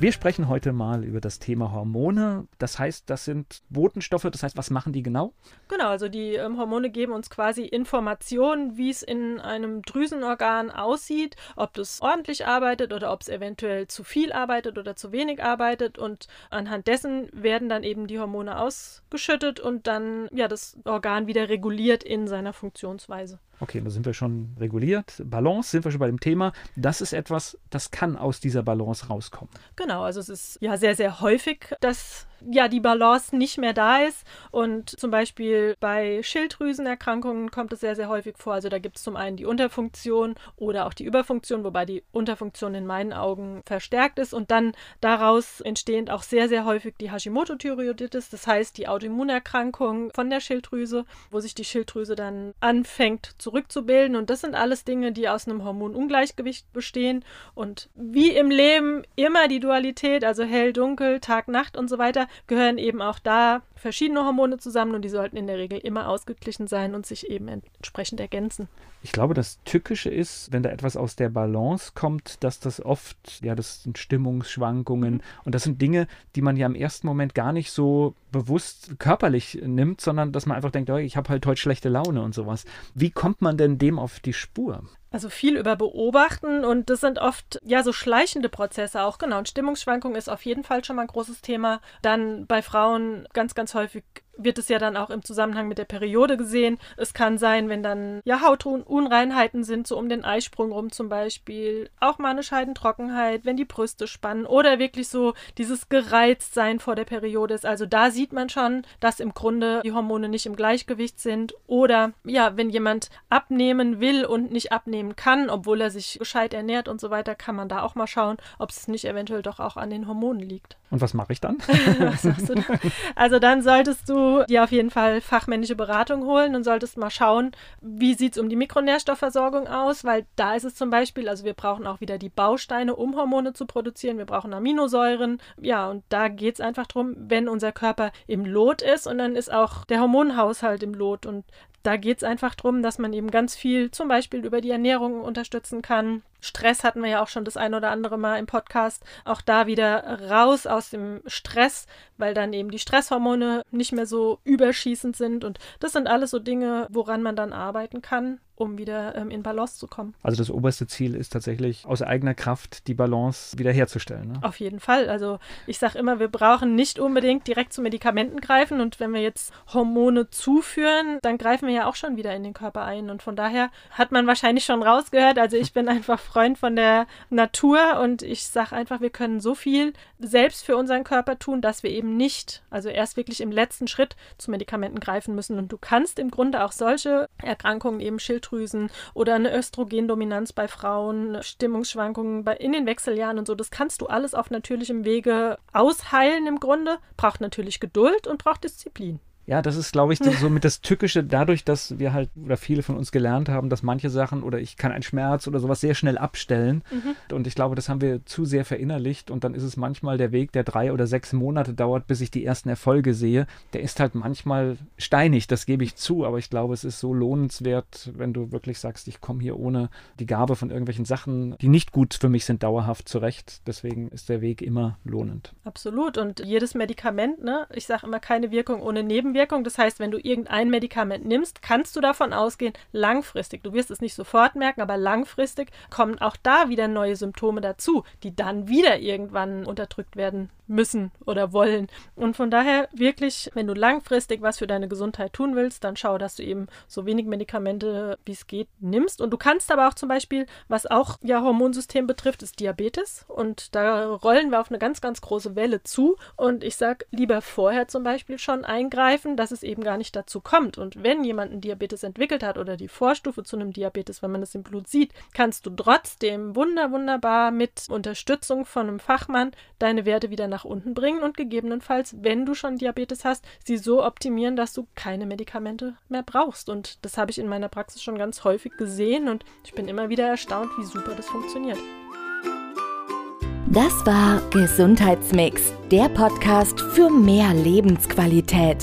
Wir sprechen heute mal über das Thema Hormone. Das heißt, das sind Botenstoffe. Das heißt, was machen die genau? Genau, also die ähm, Hormone geben uns quasi Informationen, wie es in einem Drüsenorgan aussieht, ob das ordentlich arbeitet oder ob es eventuell zu viel arbeitet oder zu wenig arbeitet. Und anhand dessen werden dann eben die Hormone ausgeschüttet und dann ja das Organ wieder reguliert in seiner Funktionsweise. Okay, da sind wir schon reguliert. Balance sind wir schon bei dem Thema. Das ist etwas, das kann aus dieser Balance rauskommen. Genau, also es ist ja sehr, sehr häufig, dass ja die Balance nicht mehr da ist. Und zum Beispiel bei Schilddrüsenerkrankungen kommt es sehr, sehr häufig vor. Also da gibt es zum einen die Unterfunktion oder auch die Überfunktion, wobei die Unterfunktion in meinen Augen verstärkt ist. Und dann daraus entstehend auch sehr, sehr häufig die Hashimoto-Thyreoiditis, das heißt die Autoimmunerkrankung von der Schilddrüse, wo sich die Schilddrüse dann anfängt zurückzubilden. Und das sind alles Dinge, die aus einem Hormonungleichgewicht bestehen. Und wie im Leben immer die Dualität, also hell, dunkel, Tag, Nacht und so weiter, gehören eben auch da verschiedene Hormone zusammen und die sollten in der Regel immer ausgeglichen sein und sich eben entsprechend ergänzen. Ich glaube, das Tückische ist, wenn da etwas aus der Balance kommt, dass das oft, ja, das sind Stimmungsschwankungen mhm. und das sind Dinge, die man ja im ersten Moment gar nicht so bewusst körperlich nimmt, sondern dass man einfach denkt, oh, ich habe halt heute schlechte Laune und sowas. Wie kommt man denn dem auf die Spur? Also viel über Beobachten und das sind oft ja so schleichende Prozesse auch, genau. Und Stimmungsschwankung ist auf jeden Fall schon mal ein großes Thema. Dann bei Frauen ganz, ganz häufig wird es ja dann auch im Zusammenhang mit der Periode gesehen. Es kann sein, wenn dann ja Hautunreinheiten sind, so um den Eisprung rum zum Beispiel, auch mal eine Scheidentrockenheit, wenn die Brüste spannen oder wirklich so dieses Gereiztsein vor der Periode ist. Also da sieht man schon, dass im Grunde die Hormone nicht im Gleichgewicht sind oder ja, wenn jemand abnehmen will und nicht abnehmen kann, obwohl er sich gescheit ernährt und so weiter, kann man da auch mal schauen, ob es nicht eventuell doch auch an den Hormonen liegt. Und was mache ich dann? was machst du dann? Also dann solltest du dir auf jeden Fall fachmännische Beratung holen und solltest mal schauen, wie sieht es um die Mikronährstoffversorgung aus, weil da ist es zum Beispiel, also wir brauchen auch wieder die Bausteine, um Hormone zu produzieren. Wir brauchen Aminosäuren. Ja, und da geht es einfach darum, wenn unser Körper im Lot ist und dann ist auch der Hormonhaushalt im Lot. Und da geht es einfach darum, dass man eben ganz viel zum Beispiel über die Ernährung unterstützen kann. Stress hatten wir ja auch schon das ein oder andere Mal im Podcast. Auch da wieder raus aus dem Stress, weil dann eben die Stresshormone nicht mehr so überschießend sind. Und das sind alles so Dinge, woran man dann arbeiten kann um wieder ähm, in Balance zu kommen. Also das oberste Ziel ist tatsächlich aus eigener Kraft die Balance wiederherzustellen. Ne? Auf jeden Fall. Also ich sage immer, wir brauchen nicht unbedingt direkt zu Medikamenten greifen und wenn wir jetzt Hormone zuführen, dann greifen wir ja auch schon wieder in den Körper ein und von daher hat man wahrscheinlich schon rausgehört. Also ich bin einfach Freund von der Natur und ich sage einfach, wir können so viel selbst für unseren Körper tun, dass wir eben nicht, also erst wirklich im letzten Schritt zu Medikamenten greifen müssen und du kannst im Grunde auch solche Erkrankungen eben Schilddrüse Schilddrüsen oder eine Östrogendominanz bei Frauen, Stimmungsschwankungen bei, in den Wechseljahren und so. Das kannst du alles auf natürlichem Wege ausheilen im Grunde. Braucht natürlich Geduld und braucht Disziplin. Ja, das ist, glaube ich, so mit das Tückische, dadurch, dass wir halt oder viele von uns gelernt haben, dass manche Sachen oder ich kann einen Schmerz oder sowas sehr schnell abstellen. Mhm. Und ich glaube, das haben wir zu sehr verinnerlicht. Und dann ist es manchmal der Weg, der drei oder sechs Monate dauert, bis ich die ersten Erfolge sehe. Der ist halt manchmal steinig, das gebe ich zu. Aber ich glaube, es ist so lohnenswert, wenn du wirklich sagst, ich komme hier ohne die Gabe von irgendwelchen Sachen, die nicht gut für mich sind, dauerhaft zurecht. Deswegen ist der Weg immer lohnend. Absolut. Und jedes Medikament, ne, ich sage immer keine Wirkung ohne Nebenwirkung. Nebenwirkung. Das heißt, wenn du irgendein Medikament nimmst, kannst du davon ausgehen, langfristig, du wirst es nicht sofort merken, aber langfristig kommen auch da wieder neue Symptome dazu, die dann wieder irgendwann unterdrückt werden müssen oder wollen. Und von daher wirklich, wenn du langfristig was für deine Gesundheit tun willst, dann schau, dass du eben so wenig Medikamente wie es geht nimmst. Und du kannst aber auch zum Beispiel, was auch ja Hormonsystem betrifft, ist Diabetes. Und da rollen wir auf eine ganz, ganz große Welle zu. Und ich sage lieber vorher zum Beispiel schon eingreifen, dass es eben gar nicht dazu kommt. Und wenn jemand einen Diabetes entwickelt hat oder die Vorstufe zu einem Diabetes, wenn man es im Blut sieht, kannst du trotzdem wunder, wunderbar mit Unterstützung von einem Fachmann deine Werte wieder nach unten bringen und gegebenenfalls, wenn du schon Diabetes hast, sie so optimieren, dass du keine Medikamente mehr brauchst. Und das habe ich in meiner Praxis schon ganz häufig gesehen und ich bin immer wieder erstaunt, wie super das funktioniert. Das war Gesundheitsmix, der Podcast für mehr Lebensqualität.